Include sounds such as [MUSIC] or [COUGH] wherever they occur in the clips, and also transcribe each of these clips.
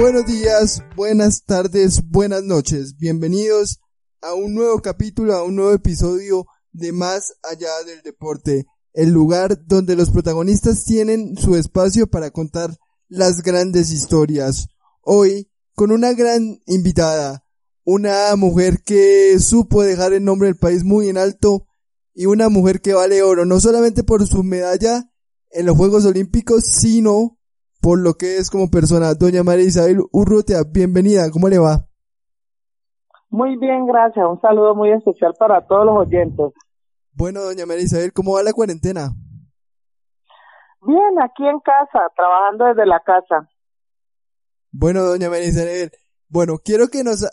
Buenos días, buenas tardes, buenas noches. Bienvenidos a un nuevo capítulo, a un nuevo episodio de Más allá del deporte, el lugar donde los protagonistas tienen su espacio para contar las grandes historias. Hoy, con una gran invitada, una mujer que supo dejar el nombre del país muy en alto y una mujer que vale oro, no solamente por su medalla en los Juegos Olímpicos, sino por lo que es como persona. Doña María Isabel Urrutia, bienvenida, ¿cómo le va? Muy bien, gracias. Un saludo muy especial para todos los oyentes. Bueno, doña María Isabel, ¿cómo va la cuarentena? Bien, aquí en casa, trabajando desde la casa. Bueno, doña María Isabel, bueno, quiero que nos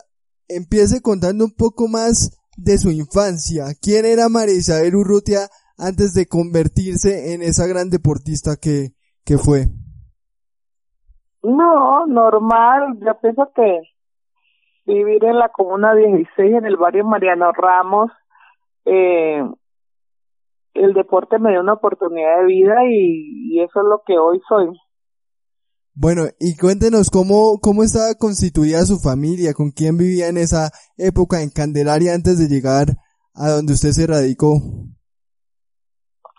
empiece contando un poco más de su infancia. ¿Quién era María Isabel Urrutia antes de convertirse en esa gran deportista que, que fue? No, normal. Yo pienso que vivir en la Comuna 16, en el barrio Mariano Ramos, eh, el deporte me dio una oportunidad de vida y, y, eso es lo que hoy soy. Bueno, y cuéntenos cómo, cómo estaba constituida su familia, con quién vivía en esa época en Candelaria antes de llegar a donde usted se radicó.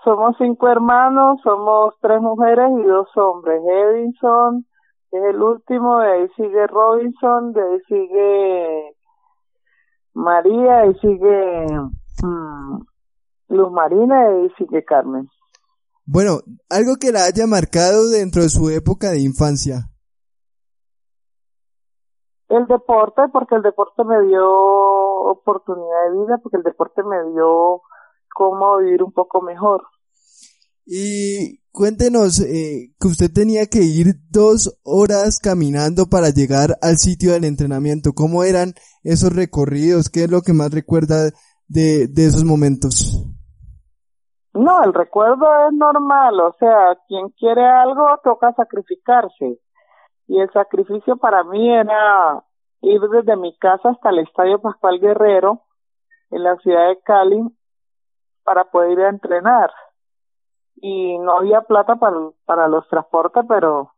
Somos cinco hermanos, somos tres mujeres y dos hombres. Edison, es el último, de ahí sigue Robinson, de ahí sigue María, ahí sigue mmm, Luz Marina, ahí sigue Carmen. Bueno, algo que la haya marcado dentro de su época de infancia. El deporte, porque el deporte me dio oportunidad de vida, porque el deporte me dio cómo vivir un poco mejor. Y cuéntenos eh, que usted tenía que ir dos horas caminando para llegar al sitio del entrenamiento. ¿Cómo eran esos recorridos? ¿Qué es lo que más recuerda de, de esos momentos? No, el recuerdo es normal. O sea, quien quiere algo toca sacrificarse. Y el sacrificio para mí era ir desde mi casa hasta el Estadio Pascual Guerrero en la ciudad de Cali para poder ir a entrenar y no había plata para, para los transportes, pero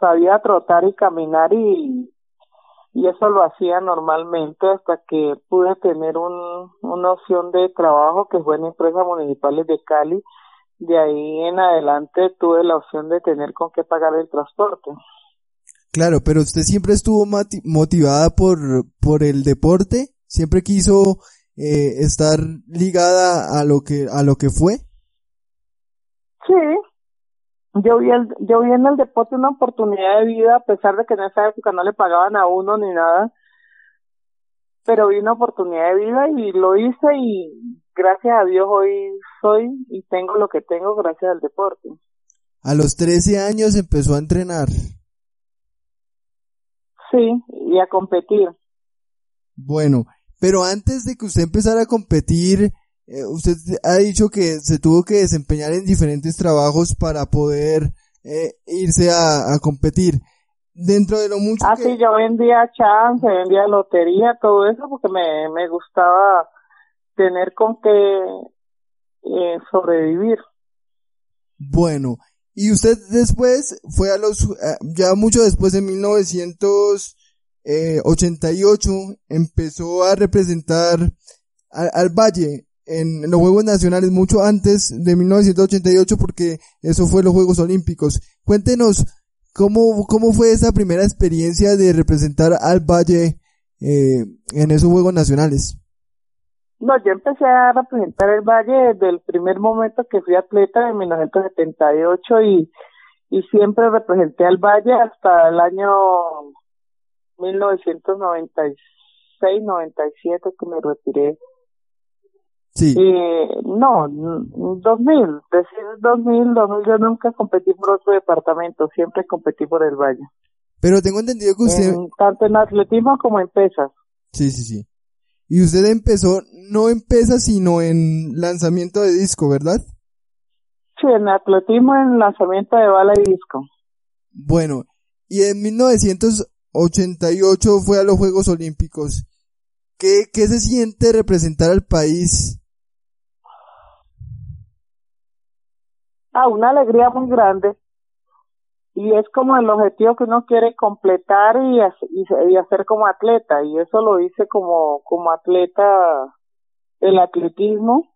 sabía trotar y caminar y, y eso lo hacía normalmente hasta que pude tener un, una opción de trabajo que fue en empresas municipales de Cali. De ahí en adelante tuve la opción de tener con qué pagar el transporte. Claro, pero usted siempre estuvo motivada por, por el deporte, siempre quiso eh, estar ligada a lo que, a lo que fue. Sí, yo vi, el, yo vi en el deporte una oportunidad de vida, a pesar de que en esa época no le pagaban a uno ni nada, pero vi una oportunidad de vida y lo hice y gracias a Dios hoy soy y tengo lo que tengo gracias al deporte. A los 13 años empezó a entrenar. Sí, y a competir. Bueno, pero antes de que usted empezara a competir, eh, usted ha dicho que se tuvo que desempeñar en diferentes trabajos para poder eh, irse a, a, competir. Dentro de lo mucho ah, que... sí, yo vendía chance, vendía lotería, todo eso, porque me, me gustaba tener con qué eh, sobrevivir. Bueno, y usted después fue a los, ya mucho después de 1988, empezó a representar al, al Valle en los Juegos Nacionales mucho antes de 1988 porque eso fue los Juegos Olímpicos. Cuéntenos cómo, cómo fue esa primera experiencia de representar al Valle eh, en esos Juegos Nacionales. No, yo empecé a representar el Valle desde el primer momento que fui atleta en 1978 y, y siempre representé al Valle hasta el año 1996-97 que me retiré Sí. Eh, no, 2000, decir 2000, 2000, yo nunca competí por otro departamento, siempre competí por el Valle. Pero tengo entendido que usted... tanto en atletismo como en pesas. Sí, sí, sí. Y usted empezó, no en pesas, sino en lanzamiento de disco, ¿verdad? Sí, en atletismo, en lanzamiento de bala y disco. Bueno, y en 1988 fue a los Juegos Olímpicos. ¿Qué, qué se siente representar al país Ah, una alegría muy grande. Y es como el objetivo que uno quiere completar y, y, hacer como atleta. Y eso lo hice como, como atleta el atletismo.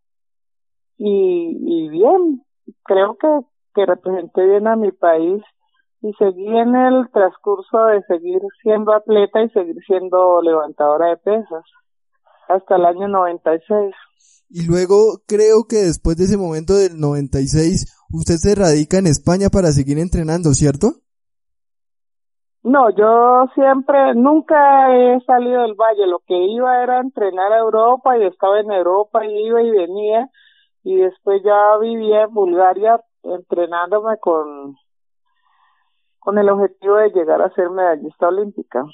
Y, y bien, creo que, que representé bien a mi país y seguí en el transcurso de seguir siendo atleta y seguir siendo levantadora de pesas hasta el año 96. Y luego creo que después de ese momento del 96 usted se radica en España para seguir entrenando, ¿cierto? No, yo siempre, nunca he salido del valle. Lo que iba era entrenar a Europa y estaba en Europa y iba y venía. Y después ya vivía en Bulgaria entrenándome con, con el objetivo de llegar a ser medallista olímpica.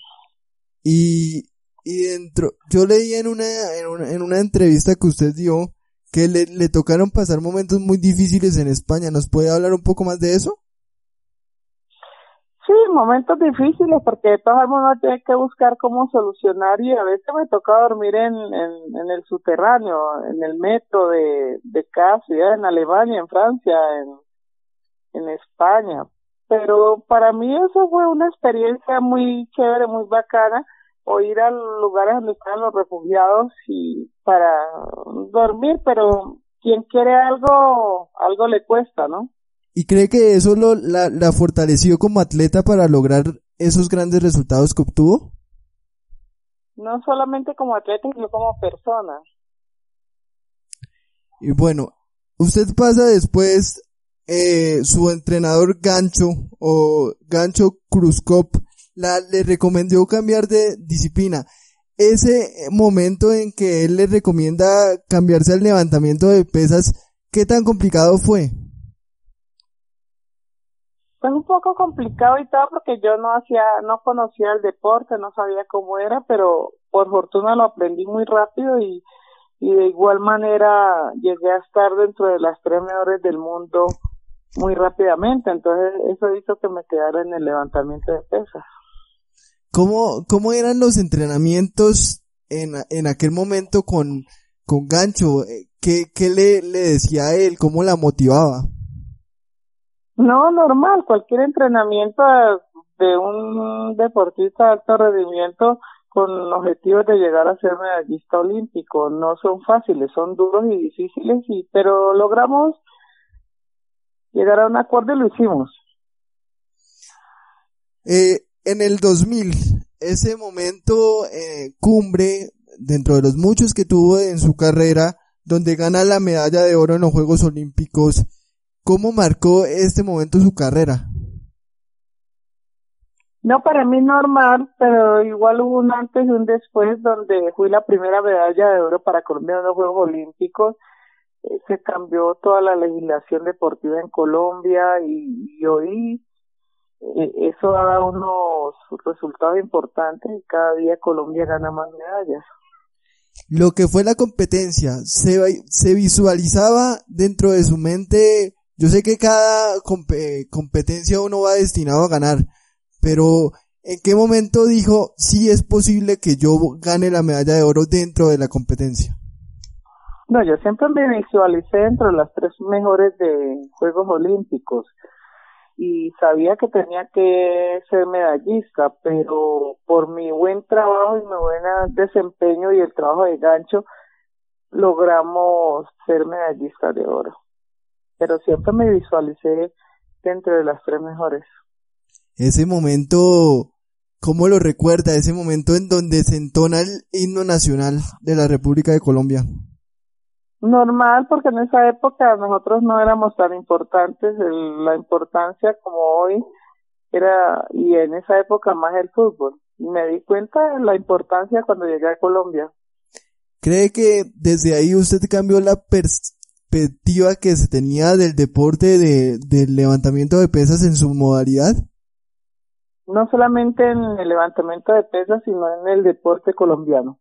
Y, y dentro, yo leí en una, en una, en una entrevista que usted dio que le, le tocaron pasar momentos muy difíciles en España. ¿Nos puede hablar un poco más de eso? Sí, momentos difíciles porque de todas maneras tiene que buscar cómo solucionar y a veces me toca dormir en, en, en el subterráneo, en el metro de, de cada ciudad, en Alemania, en Francia, en, en España. Pero para mí eso fue una experiencia muy chévere, muy bacana o ir a lugares donde están los refugiados y para dormir, pero quien quiere algo, algo le cuesta, ¿no? ¿Y cree que eso lo, la, la fortaleció como atleta para lograr esos grandes resultados que obtuvo? No solamente como atleta, sino como persona. Y bueno, usted pasa después eh, su entrenador Gancho o Gancho Cruzcop la, le recomendó cambiar de disciplina. Ese momento en que él le recomienda cambiarse al levantamiento de pesas, ¿qué tan complicado fue? Fue un poco complicado y todo porque yo no hacía, no conocía el deporte, no sabía cómo era, pero por fortuna lo aprendí muy rápido y, y de igual manera llegué a estar dentro de las tres mejores del mundo muy rápidamente, entonces eso hizo que me quedara en el levantamiento de pesas. ¿Cómo, cómo eran los entrenamientos en, en aquel momento con, con Gancho? ¿Qué, qué le, le decía a él? ¿Cómo la motivaba? No, normal, cualquier entrenamiento de un deportista de alto rendimiento con objetivos de llegar a ser medallista olímpico no son fáciles, son duros y difíciles, y, pero logramos llegar a un acuerdo y lo hicimos. Eh, en el 2000, ese momento eh, cumbre dentro de los muchos que tuvo en su carrera, donde gana la medalla de oro en los Juegos Olímpicos, ¿cómo marcó este momento su carrera? No, para mí normal, pero igual hubo un antes y un después donde fui la primera medalla de oro para Colombia en los Juegos Olímpicos. Eh, se cambió toda la legislación deportiva en Colombia y, hoy eso ha dado unos resultados importantes y cada día Colombia gana más medallas. Lo que fue la competencia, se, se visualizaba dentro de su mente, yo sé que cada competencia uno va destinado a ganar, pero ¿en qué momento dijo sí es posible que yo gane la medalla de oro dentro de la competencia? No, yo siempre me visualicé dentro de las tres mejores de Juegos Olímpicos y sabía que tenía que ser medallista, pero por mi buen trabajo y mi buen desempeño y el trabajo de gancho, logramos ser medallistas de oro. Pero siempre me visualicé dentro de las tres mejores. Ese momento, ¿cómo lo recuerda? Ese momento en donde se entona el himno nacional de la República de Colombia. Normal, porque en esa época nosotros no éramos tan importantes, la importancia como hoy era, y en esa época más el fútbol. Y me di cuenta de la importancia cuando llegué a Colombia. ¿Cree que desde ahí usted cambió la perspectiva que se tenía del deporte de, del levantamiento de pesas en su modalidad? No solamente en el levantamiento de pesas, sino en el deporte colombiano.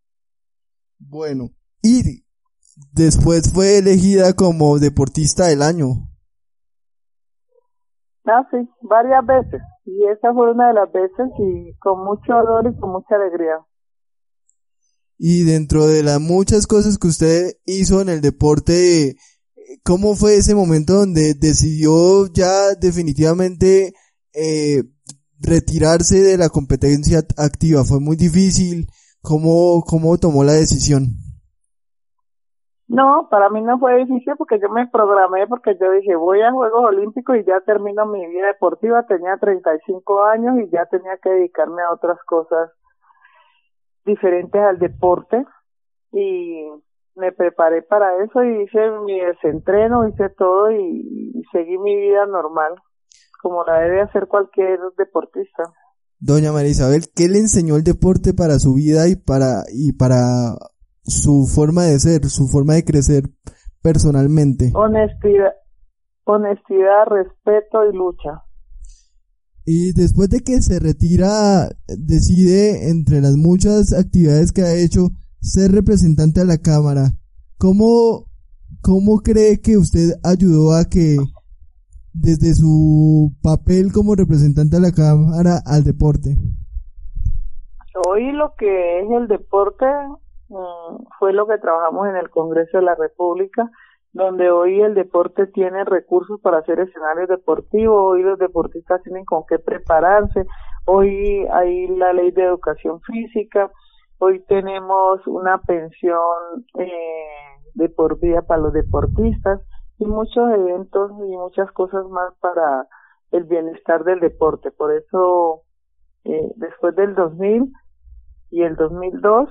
Bueno, y después fue elegida como deportista del año. Ah, sí, varias veces. Y esa fue una de las veces y con mucho dolor y con mucha alegría. Y dentro de las muchas cosas que usted hizo en el deporte, ¿cómo fue ese momento donde decidió ya definitivamente eh, retirarse de la competencia activa? ¿Fue muy difícil? ¿Cómo, cómo tomó la decisión? No, para mí no fue difícil porque yo me programé porque yo dije voy a Juegos Olímpicos y ya termino mi vida deportiva, tenía 35 años y ya tenía que dedicarme a otras cosas diferentes al deporte y me preparé para eso y hice mi desentreno, hice todo y, seguí mi vida normal como la debe hacer cualquier deportista. Doña María Isabel, ¿qué le enseñó el deporte para su vida y para y para su forma de ser, su forma de crecer personalmente? Honestidad, honestidad, respeto y lucha. Y después de que se retira, decide, entre las muchas actividades que ha hecho, ser representante a la Cámara. ¿Cómo, cómo cree que usted ayudó a que, desde su papel como representante a la Cámara, al deporte? Hoy lo que es el deporte Mm, fue lo que trabajamos en el Congreso de la República, donde hoy el deporte tiene recursos para hacer escenarios deportivos, hoy los deportistas tienen con qué prepararse, hoy hay la ley de educación física, hoy tenemos una pensión eh, de por vida para los deportistas y muchos eventos y muchas cosas más para el bienestar del deporte. Por eso, eh, después del 2000 y el 2002,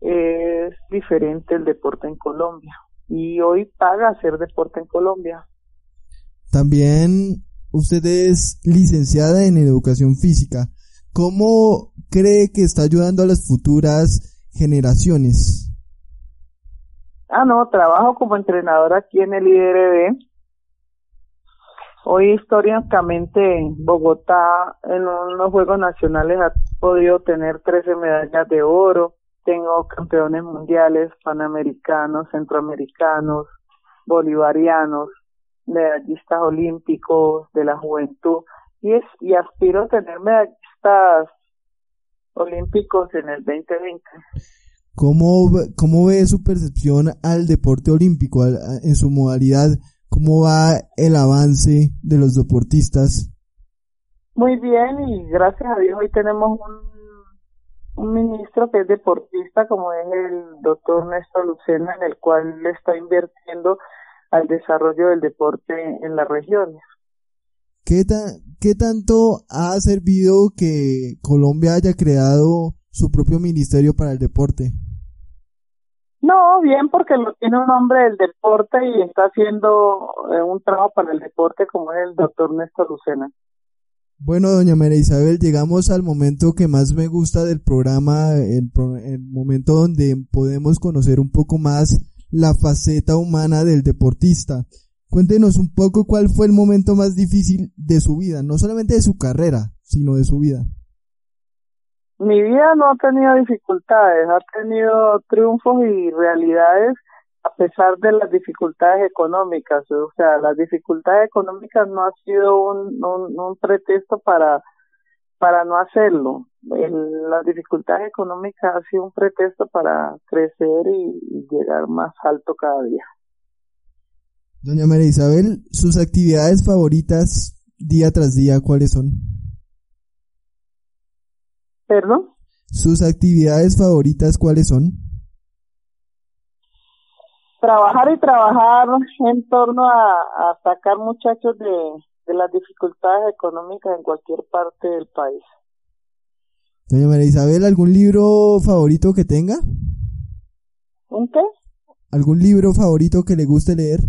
es diferente el deporte en Colombia y hoy paga hacer deporte en Colombia. También usted es licenciada en educación física. ¿Cómo cree que está ayudando a las futuras generaciones? Ah, no, trabajo como entrenadora aquí en el IRB. Hoy históricamente Bogotá en unos Juegos Nacionales ha podido tener 13 medallas de oro, tengo campeones mundiales, panamericanos, centroamericanos, bolivarianos, medallistas olímpicos de la juventud y es y aspiro a tener medallistas olímpicos en el 2020. ¿Cómo, cómo ve su percepción al deporte olímpico, en su modalidad? ¿Cómo va el avance de los deportistas? Muy bien y gracias a Dios hoy tenemos un un ministro que es deportista como es el doctor Néstor Lucena en el cual le está invirtiendo al desarrollo del deporte en las regiones. ¿Qué, ¿Qué tanto ha servido que Colombia haya creado su propio ministerio para el deporte? No, bien, porque lo tiene un hombre del deporte y está haciendo eh, un trabajo para el deporte como es el doctor Néstor Lucena. Bueno, doña María Isabel, llegamos al momento que más me gusta del programa, el, el, momento donde podemos conocer un poco más la faceta humana del deportista. Cuéntenos un poco cuál fue el momento más difícil de su vida, no solamente de su carrera, sino de su vida. Mi vida no ha tenido dificultades, ha tenido triunfos y realidades a pesar de las dificultades económicas, o sea, las dificultades económicas no ha sido un, un, pretexto para, para no hacerlo. las dificultades económicas ha sido un pretexto para crecer y, llegar más alto cada día. Doña María Isabel, sus actividades favoritas día tras día, ¿cuáles son? ¿Perdón? Sus actividades favoritas, ¿cuáles son? Trabajar y trabajar en torno a, sacar muchachos de, de las dificultades económicas en cualquier parte del país. Doña María Isabel, ¿algún libro favorito que tenga? ¿Un qué? ¿Algún libro favorito que le guste leer?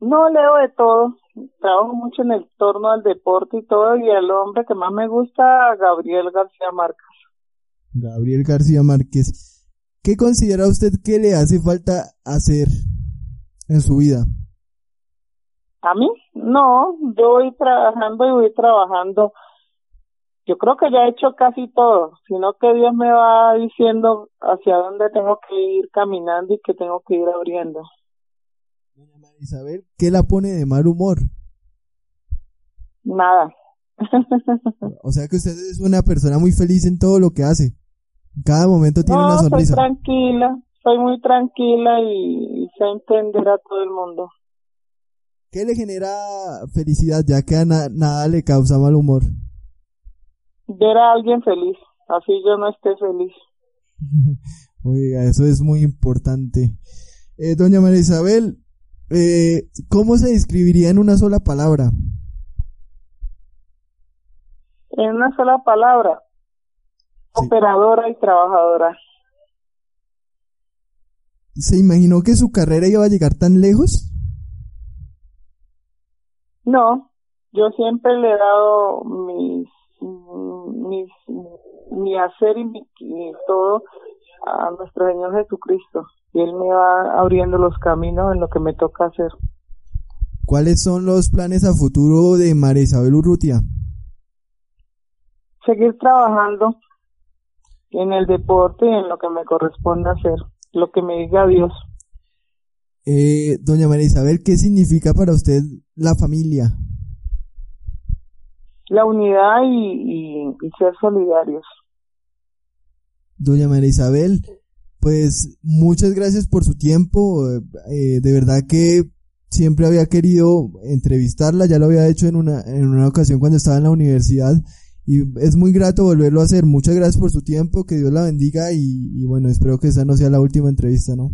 No leo de todo. Trabajo mucho en el torno al deporte y todo, y el hombre que más me gusta, Gabriel García Márquez. Gabriel García Márquez. ¿Qué considera usted que le hace falta hacer en su vida? ¿A mí? No, yo voy trabajando y voy trabajando. Yo creo que ya he hecho casi todo, sino que Dios me va diciendo hacia dónde tengo que ir caminando y que tengo que ir abriendo. Isabel, ¿qué la pone de mal humor? Nada. [LAUGHS] o sea que usted es una persona muy feliz en todo lo que hace. Cada momento tiene una sonrisa. Soy tranquila, soy muy tranquila y, sé entender a todo el mundo. ¿Qué le genera felicidad ya que a nada le causa mal humor? Ver a alguien feliz, así yo no esté feliz. [LAUGHS] Oiga, eso es muy importante. Eh, doña María Isabel, eh, ¿cómo se describiría en una sola palabra? En una sola palabra, operadora y trabajadora. ¿Se imaginó que su carrera iba a llegar tan lejos? No, yo siempre le he dado mis, mis mi hacer y, mi, y todo a nuestro Señor Jesucristo y Él me va abriendo los caminos en lo que me toca hacer. ¿Cuáles son los planes a futuro de María Isabel Urrutia? Seguir trabajando en el deporte y en lo que me corresponde hacer, lo que me diga Dios. Eh, doña María Isabel, ¿qué significa para usted la familia? La unidad y, y ser solidarios. Doña María Isabel, pues muchas gracias por su tiempo. Eh, de verdad que siempre había querido entrevistarla, ya lo había hecho en una, en una ocasión cuando estaba en la universidad y es muy grato volverlo a hacer. Muchas gracias por su tiempo, que Dios la bendiga y, bueno, espero que esa no sea la última entrevista, ¿no?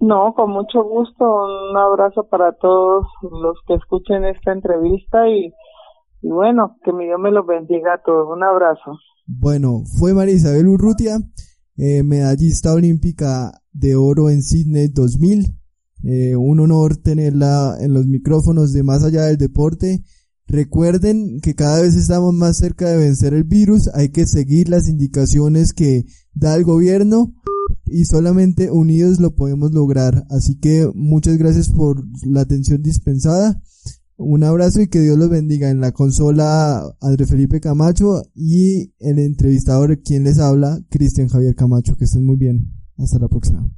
No, con mucho gusto. Un abrazo para todos los que escuchen esta entrevista y, y bueno, que mi Dios me los bendiga a todos. Un abrazo. Bueno, fue María Isabel Urrutia eh, medallista olímpica de oro en Sydney 2000. Eh, un honor tenerla en los micrófonos de Más allá del deporte. Recuerden que cada vez estamos más cerca de vencer el virus, hay que seguir las indicaciones que da el gobierno y solamente unidos lo podemos lograr. Así que muchas gracias por la atención dispensada. Un abrazo y que Dios los bendiga. En la consola, André Felipe Camacho y el entrevistador, quien les habla, Cristian Javier Camacho. Que estén muy bien. Hasta la próxima.